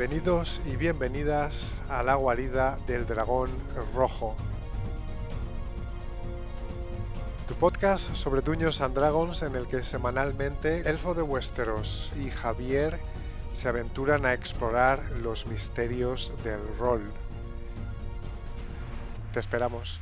Bienvenidos y bienvenidas a la guarida del dragón rojo. Tu podcast sobre Dungeons and Dragons en el que semanalmente Elfo de Westeros y Javier se aventuran a explorar los misterios del rol. Te esperamos.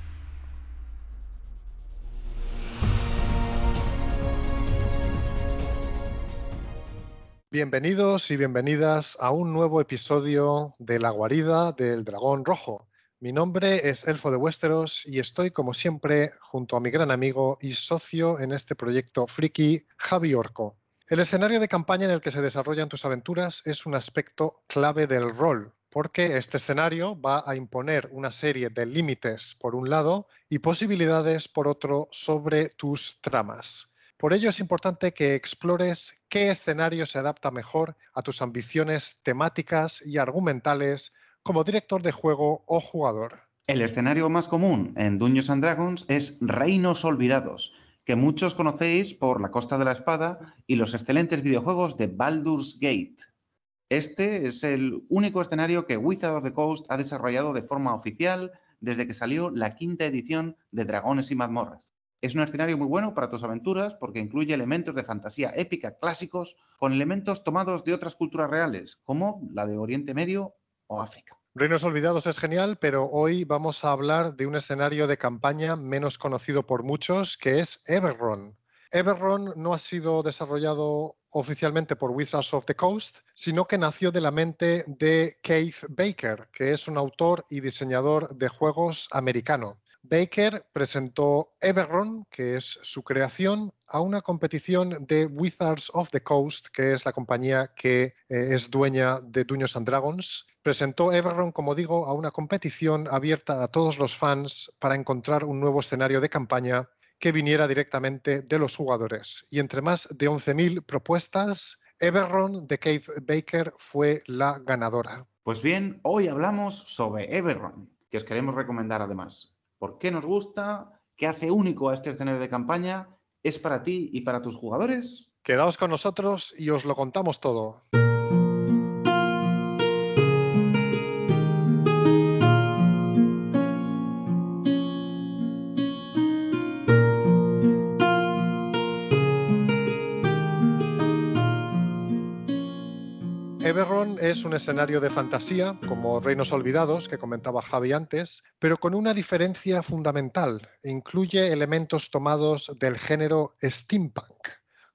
Bienvenidos y bienvenidas a un nuevo episodio de La guarida del dragón rojo. Mi nombre es Elfo de Westeros y estoy como siempre junto a mi gran amigo y socio en este proyecto friki, Javi Orco. El escenario de campaña en el que se desarrollan tus aventuras es un aspecto clave del rol, porque este escenario va a imponer una serie de límites por un lado y posibilidades por otro sobre tus tramas. Por ello es importante que explores qué escenario se adapta mejor a tus ambiciones temáticas y argumentales como director de juego o jugador. El escenario más común en Dungeons and Dragons es Reinos Olvidados, que muchos conocéis por La Costa de la Espada y los excelentes videojuegos de Baldur's Gate. Este es el único escenario que Wizard of the Coast ha desarrollado de forma oficial desde que salió la quinta edición de Dragones y Mazmorras. Es un escenario muy bueno para tus aventuras porque incluye elementos de fantasía épica clásicos con elementos tomados de otras culturas reales, como la de Oriente Medio o África. Reinos Olvidados es genial, pero hoy vamos a hablar de un escenario de campaña menos conocido por muchos, que es Everron. Everron no ha sido desarrollado oficialmente por Wizards of the Coast, sino que nació de la mente de Keith Baker, que es un autor y diseñador de juegos americano. Baker presentó Everron, que es su creación, a una competición de Wizards of the Coast, que es la compañía que eh, es dueña de Dungeons and Dragons. Presentó Everron, como digo, a una competición abierta a todos los fans para encontrar un nuevo escenario de campaña que viniera directamente de los jugadores. Y entre más de 11.000 propuestas, Everron de Keith Baker fue la ganadora. Pues bien, hoy hablamos sobre Everron, que os queremos recomendar además por qué nos gusta, qué hace único a este escenario de campaña, es para ti y para tus jugadores. Quedaos con nosotros y os lo contamos todo. Everron es un escenario de fantasía, como Reinos Olvidados, que comentaba Javi antes, pero con una diferencia fundamental. Incluye elementos tomados del género steampunk,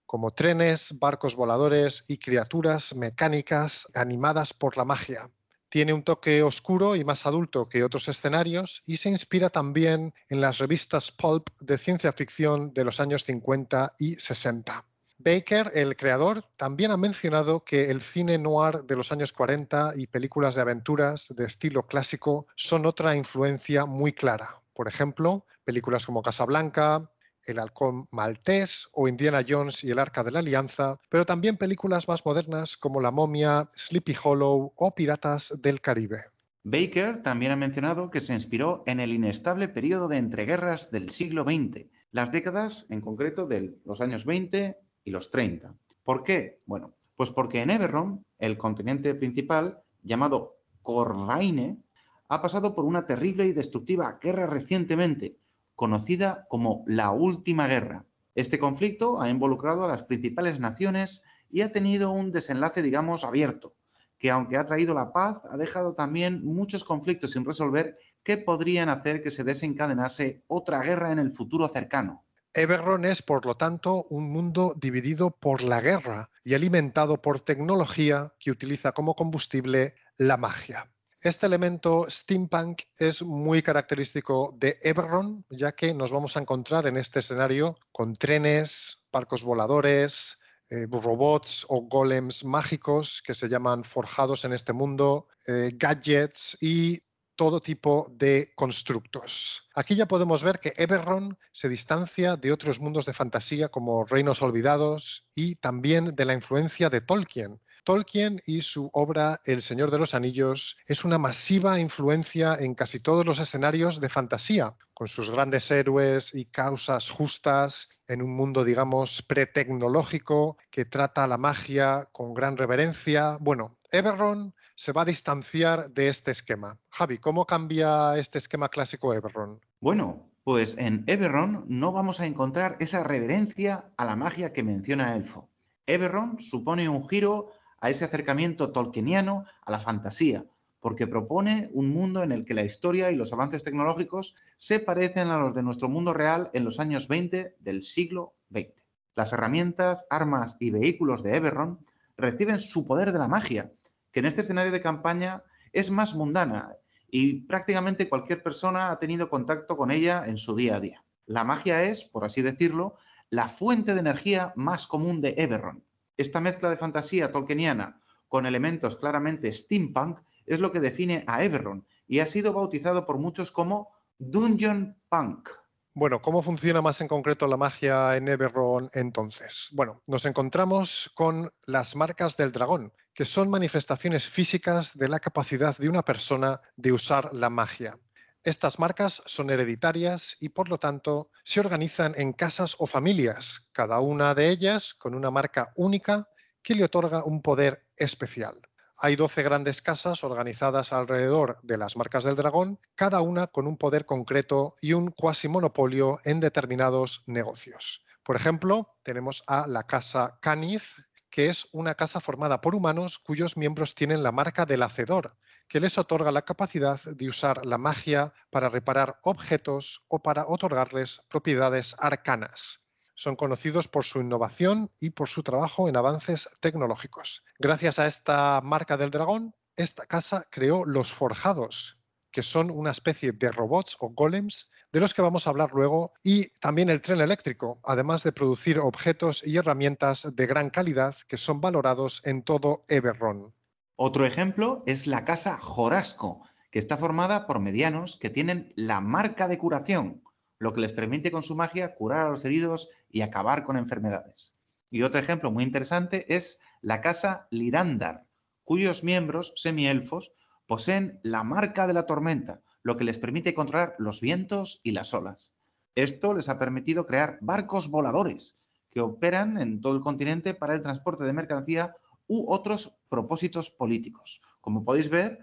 como trenes, barcos voladores y criaturas mecánicas animadas por la magia. Tiene un toque oscuro y más adulto que otros escenarios y se inspira también en las revistas pulp de ciencia ficción de los años 50 y 60. Baker, el creador, también ha mencionado que el cine noir de los años 40 y películas de aventuras de estilo clásico son otra influencia muy clara. Por ejemplo, películas como Casablanca, El halcón maltés o Indiana Jones y el Arca de la Alianza, pero también películas más modernas como La momia, Sleepy Hollow o Piratas del Caribe. Baker también ha mencionado que se inspiró en el inestable periodo de entreguerras del siglo XX, las décadas en concreto de los años 20 y los 30. ¿Por qué? Bueno, pues porque en Everron, el continente principal, llamado Corvaine, ha pasado por una terrible y destructiva guerra recientemente, conocida como la Última Guerra. Este conflicto ha involucrado a las principales naciones y ha tenido un desenlace, digamos, abierto, que aunque ha traído la paz, ha dejado también muchos conflictos sin resolver que podrían hacer que se desencadenase otra guerra en el futuro cercano. Everron es, por lo tanto, un mundo dividido por la guerra y alimentado por tecnología que utiliza como combustible la magia. Este elemento steampunk es muy característico de Everron, ya que nos vamos a encontrar en este escenario con trenes, barcos voladores, eh, robots o golems mágicos que se llaman forjados en este mundo, eh, gadgets y todo tipo de constructos. Aquí ya podemos ver que Everron se distancia de otros mundos de fantasía como Reinos Olvidados y también de la influencia de Tolkien. Tolkien y su obra El Señor de los Anillos es una masiva influencia en casi todos los escenarios de fantasía, con sus grandes héroes y causas justas en un mundo, digamos, pretecnológico que trata la magia con gran reverencia. Bueno, Everron se va a distanciar de este esquema. Javi, ¿cómo cambia este esquema clásico Everron? Bueno, pues en Everron no vamos a encontrar esa reverencia a la magia que menciona Elfo. Everron supone un giro a ese acercamiento tolkieniano a la fantasía, porque propone un mundo en el que la historia y los avances tecnológicos se parecen a los de nuestro mundo real en los años 20 del siglo XX. Las herramientas, armas y vehículos de Everron reciben su poder de la magia, que en este escenario de campaña es más mundana y prácticamente cualquier persona ha tenido contacto con ella en su día a día. La magia es, por así decirlo, la fuente de energía más común de Everron. Esta mezcla de fantasía tolkieniana con elementos claramente steampunk es lo que define a Everron y ha sido bautizado por muchos como Dungeon Punk. Bueno, ¿cómo funciona más en concreto la magia en Everron entonces? Bueno, nos encontramos con las marcas del dragón, que son manifestaciones físicas de la capacidad de una persona de usar la magia. Estas marcas son hereditarias y por lo tanto se organizan en casas o familias, cada una de ellas con una marca única que le otorga un poder especial. Hay 12 grandes casas organizadas alrededor de las marcas del dragón, cada una con un poder concreto y un cuasi monopolio en determinados negocios. Por ejemplo, tenemos a la casa Caniz, que es una casa formada por humanos cuyos miembros tienen la marca del hacedor, que les otorga la capacidad de usar la magia para reparar objetos o para otorgarles propiedades arcanas son conocidos por su innovación y por su trabajo en avances tecnológicos. Gracias a esta marca del dragón, esta casa creó los forjados, que son una especie de robots o golems de los que vamos a hablar luego, y también el tren eléctrico, además de producir objetos y herramientas de gran calidad que son valorados en todo Everron. Otro ejemplo es la casa Jorasco, que está formada por medianos que tienen la marca de curación, lo que les permite con su magia curar a los heridos y acabar con enfermedades. Y otro ejemplo muy interesante es la casa Lirandar, cuyos miembros semielfos poseen la marca de la tormenta, lo que les permite controlar los vientos y las olas. Esto les ha permitido crear barcos voladores que operan en todo el continente para el transporte de mercancía u otros propósitos políticos. Como podéis ver,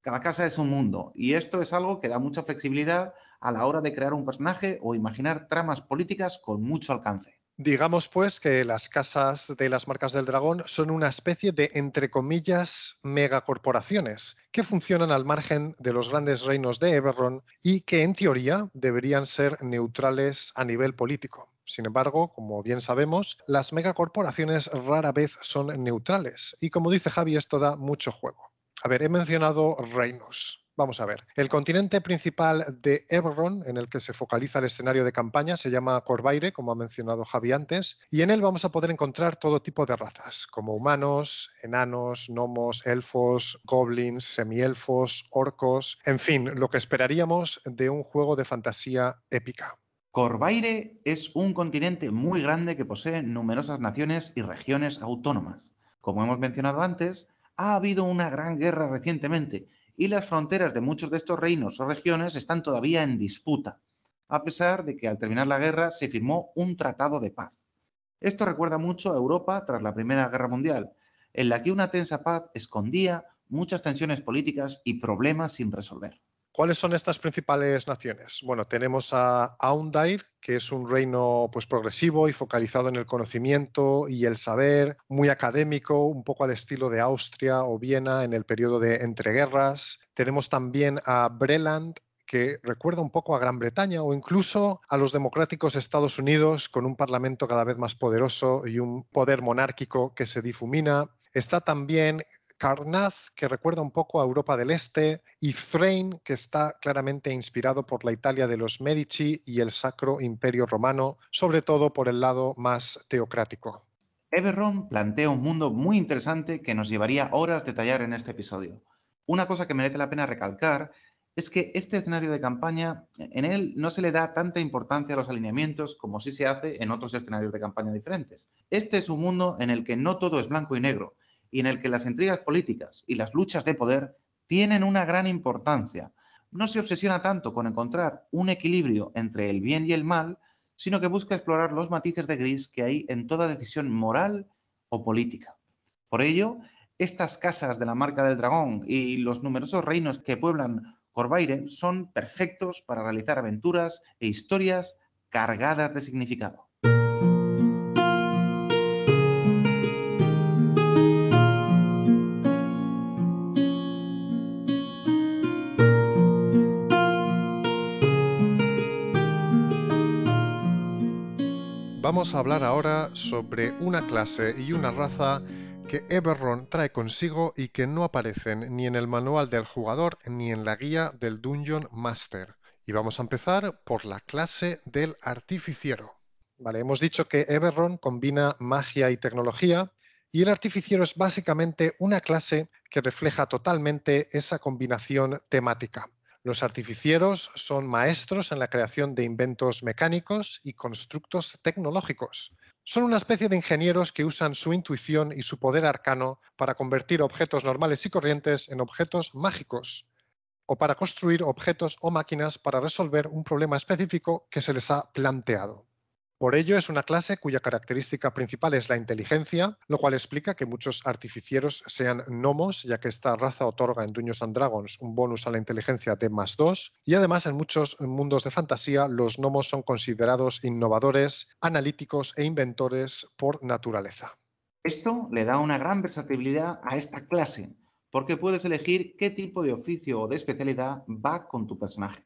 cada casa es un mundo y esto es algo que da mucha flexibilidad a la hora de crear un personaje o imaginar tramas políticas con mucho alcance. Digamos pues que las casas de las marcas del dragón son una especie de, entre comillas, megacorporaciones que funcionan al margen de los grandes reinos de Everron y que en teoría deberían ser neutrales a nivel político. Sin embargo, como bien sabemos, las megacorporaciones rara vez son neutrales y como dice Javi, esto da mucho juego. A ver, he mencionado reinos. Vamos a ver. El continente principal de Everron, en el que se focaliza el escenario de campaña, se llama Corvaire, como ha mencionado Javi antes, y en él vamos a poder encontrar todo tipo de razas, como humanos, enanos, gnomos, elfos, goblins, semielfos, orcos, en fin, lo que esperaríamos de un juego de fantasía épica. Corvaire es un continente muy grande que posee numerosas naciones y regiones autónomas. Como hemos mencionado antes, ha habido una gran guerra recientemente y las fronteras de muchos de estos reinos o regiones están todavía en disputa, a pesar de que al terminar la guerra se firmó un tratado de paz. Esto recuerda mucho a Europa tras la Primera Guerra Mundial, en la que una tensa paz escondía muchas tensiones políticas y problemas sin resolver. ¿Cuáles son estas principales naciones? Bueno, tenemos a Aundair, que es un reino pues progresivo y focalizado en el conocimiento y el saber, muy académico, un poco al estilo de Austria o Viena en el periodo de entreguerras. Tenemos también a Breland, que recuerda un poco a Gran Bretaña o incluso a los democráticos Estados Unidos con un parlamento cada vez más poderoso y un poder monárquico que se difumina. Está también Carnath, que recuerda un poco a Europa del Este, y Thrain, que está claramente inspirado por la Italia de los Medici y el Sacro Imperio Romano, sobre todo por el lado más teocrático. Everron plantea un mundo muy interesante que nos llevaría horas detallar en este episodio. Una cosa que merece la pena recalcar es que este escenario de campaña, en él no se le da tanta importancia a los alineamientos como sí se hace en otros escenarios de campaña diferentes. Este es un mundo en el que no todo es blanco y negro, y en el que las intrigas políticas y las luchas de poder tienen una gran importancia. No se obsesiona tanto con encontrar un equilibrio entre el bien y el mal, sino que busca explorar los matices de gris que hay en toda decisión moral o política. Por ello, Estas casas de la marca del dragón y los numerosos reinos que pueblan Corvaire son perfectos para realizar aventuras e historias cargadas de significado. Vamos a hablar ahora sobre una clase y una raza que Eberron trae consigo y que no aparecen ni en el manual del jugador ni en la guía del Dungeon Master. Y vamos a empezar por la clase del artificiero. Vale, hemos dicho que Eberron combina magia y tecnología y el artificiero es básicamente una clase que refleja totalmente esa combinación temática. Los artificieros son maestros en la creación de inventos mecánicos y constructos tecnológicos. Son una especie de ingenieros que usan su intuición y su poder arcano para convertir objetos normales y corrientes en objetos mágicos o para construir objetos o máquinas para resolver un problema específico que se les ha planteado. Por ello es una clase cuya característica principal es la inteligencia, lo cual explica que muchos artificieros sean gnomos, ya que esta raza otorga en Dungeons and Dragons un bonus a la inteligencia de más 2, y además en muchos mundos de fantasía los gnomos son considerados innovadores, analíticos e inventores por naturaleza. Esto le da una gran versatilidad a esta clase, porque puedes elegir qué tipo de oficio o de especialidad va con tu personaje.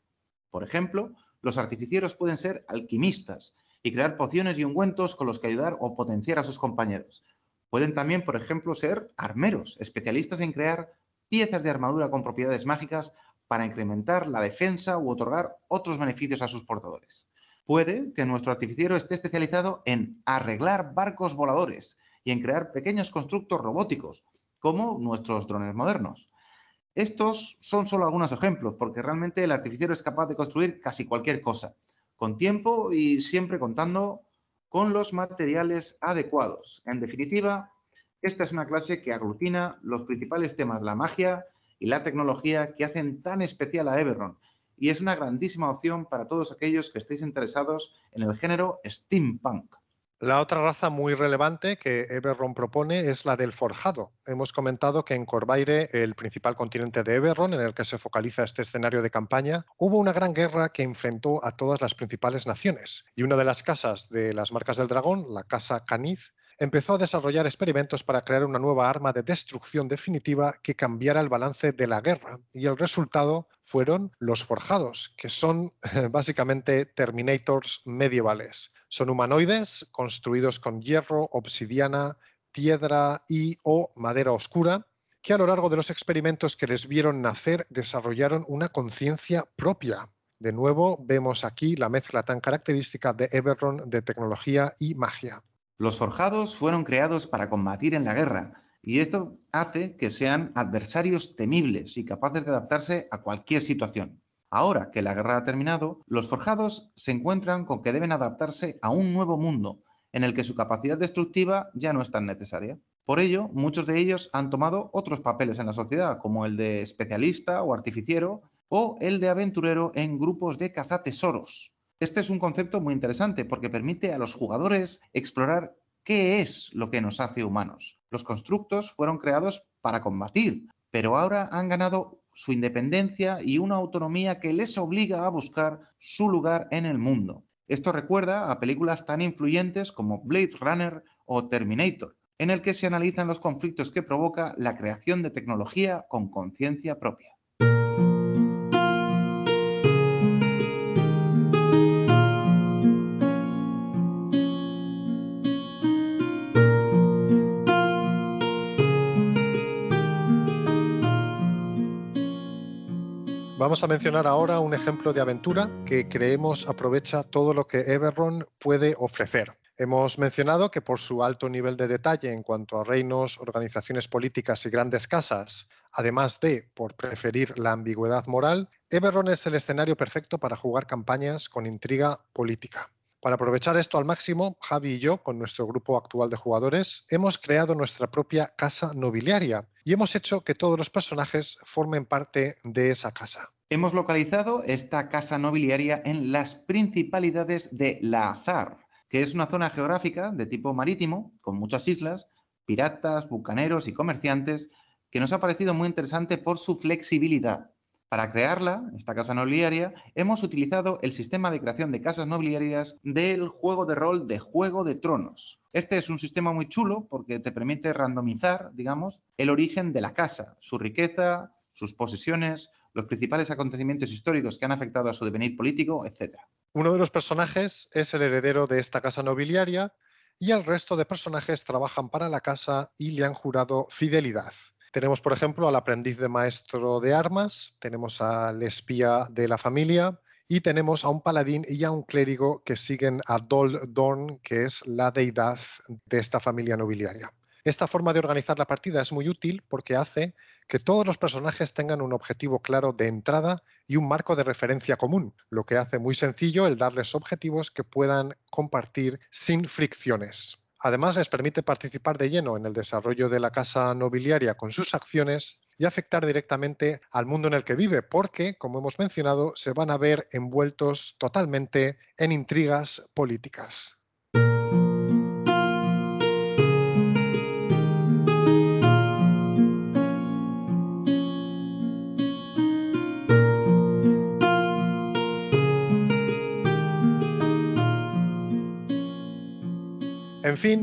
Por ejemplo, los artificieros pueden ser alquimistas, y crear pociones y ungüentos con los que ayudar o potenciar a sus compañeros. Pueden también, por ejemplo, ser armeros, especialistas en crear piezas de armadura con propiedades mágicas para incrementar la defensa u otorgar otros beneficios a sus portadores. Puede que nuestro artificiero esté especializado en arreglar barcos voladores y en crear pequeños constructos robóticos, como nuestros drones modernos. Estos son solo algunos ejemplos, porque realmente el artificiero es capaz de construir casi cualquier cosa con tiempo y siempre contando con los materiales adecuados. En definitiva, esta es una clase que aglutina los principales temas la magia y la tecnología que hacen tan especial a Everron y es una grandísima opción para todos aquellos que estéis interesados en el género steampunk. La otra raza muy relevante que Eberron propone es la del forjado. Hemos comentado que en Corvaire, el principal continente de Eberron, en el que se focaliza este escenario de campaña, hubo una gran guerra que enfrentó a todas las principales naciones. Y una de las casas de las marcas del dragón, la casa Caniz, empezó a desarrollar experimentos para crear una nueva arma de destrucción definitiva que cambiara el balance de la guerra. Y el resultado fueron los forjados, que son básicamente Terminators medievales. Son humanoides construidos con hierro, obsidiana, piedra y o madera oscura que a lo largo de los experimentos que les vieron nacer desarrollaron una conciencia propia. De nuevo, vemos aquí la mezcla tan característica de Everron de tecnología y magia. Los forjados fueron creados para combatir en la guerra, y esto hace que sean adversarios temibles y capaces de adaptarse a cualquier situación. Ahora que la guerra ha terminado, los forjados se encuentran con que deben adaptarse a un nuevo mundo, en el que su capacidad destructiva ya no es tan necesaria. Por ello, muchos de ellos han tomado otros papeles en la sociedad, como el de especialista o artificiero, o el de aventurero en grupos de cazatesoros. Este es un concepto muy interesante porque permite a los jugadores explorar qué es lo que nos hace humanos. Los constructos fueron creados para combatir, pero ahora han ganado su independencia y una autonomía que les obliga a buscar su lugar en el mundo. Esto recuerda a películas tan influyentes como Blade Runner o Terminator, en el que se analizan los conflictos que provoca la creación de tecnología con conciencia propia. Vamos a mencionar ahora un ejemplo de aventura que creemos aprovecha todo lo que Everron puede ofrecer. Hemos mencionado que por su alto nivel de detalle en cuanto a reinos, organizaciones políticas y grandes casas, además de por preferir la ambigüedad moral, Everron es el escenario perfecto para jugar campañas con intriga política. Para aprovechar esto al máximo, Javi y yo, con nuestro grupo actual de jugadores, hemos creado nuestra propia casa nobiliaria y hemos hecho que todos los personajes formen parte de esa casa. Hemos localizado esta casa nobiliaria en las principalidades de La Azar, que es una zona geográfica de tipo marítimo, con muchas islas, piratas, bucaneros y comerciantes, que nos ha parecido muy interesante por su flexibilidad. Para crearla, esta casa nobiliaria, hemos utilizado el sistema de creación de casas nobiliarias del juego de rol de Juego de Tronos. Este es un sistema muy chulo porque te permite randomizar, digamos, el origen de la casa, su riqueza, sus posesiones, los principales acontecimientos históricos que han afectado a su devenir político, etc. Uno de los personajes es el heredero de esta casa nobiliaria y el resto de personajes trabajan para la casa y le han jurado fidelidad. Tenemos, por ejemplo, al aprendiz de maestro de armas, tenemos al espía de la familia y tenemos a un paladín y a un clérigo que siguen a Dol Dorn, que es la deidad de esta familia nobiliaria. Esta forma de organizar la partida es muy útil porque hace que todos los personajes tengan un objetivo claro de entrada y un marco de referencia común, lo que hace muy sencillo el darles objetivos que puedan compartir sin fricciones. Además, les permite participar de lleno en el desarrollo de la casa nobiliaria con sus acciones y afectar directamente al mundo en el que vive, porque, como hemos mencionado, se van a ver envueltos totalmente en intrigas políticas.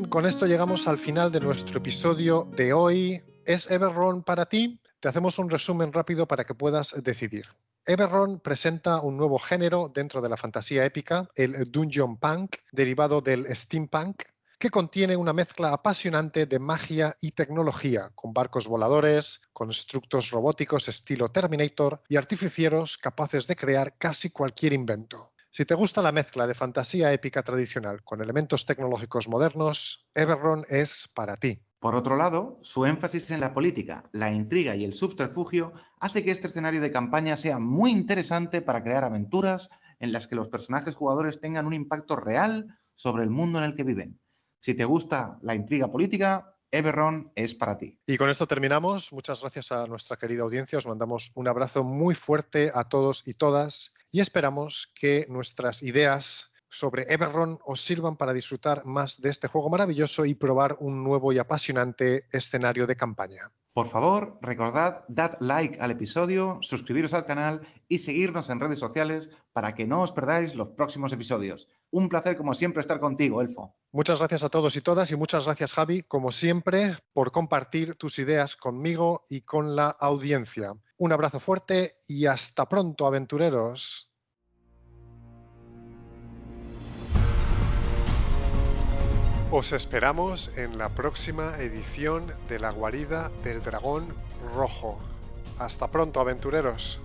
Con esto llegamos al final de nuestro episodio de hoy. ¿Es Everron para ti? Te hacemos un resumen rápido para que puedas decidir. Everron presenta un nuevo género dentro de la fantasía épica, el Dungeon Punk, derivado del Steampunk, que contiene una mezcla apasionante de magia y tecnología, con barcos voladores, constructos robóticos estilo Terminator y artificieros capaces de crear casi cualquier invento. Si te gusta la mezcla de fantasía épica tradicional con elementos tecnológicos modernos, Everron es para ti. Por otro lado, su énfasis en la política, la intriga y el subterfugio hace que este escenario de campaña sea muy interesante para crear aventuras en las que los personajes jugadores tengan un impacto real sobre el mundo en el que viven. Si te gusta la intriga política, Everron es para ti. Y con esto terminamos. Muchas gracias a nuestra querida audiencia. Os mandamos un abrazo muy fuerte a todos y todas y esperamos que nuestras ideas sobre Everron os sirvan para disfrutar más de este juego maravilloso y probar un nuevo y apasionante escenario de campaña. Por favor, recordad, dad like al episodio, suscribiros al canal y seguirnos en redes sociales para que no os perdáis los próximos episodios. Un placer como siempre estar contigo, Elfo. Muchas gracias a todos y todas y muchas gracias Javi, como siempre, por compartir tus ideas conmigo y con la audiencia. Un abrazo fuerte y hasta pronto, aventureros. Os esperamos en la próxima edición de La guarida del dragón rojo. Hasta pronto, aventureros.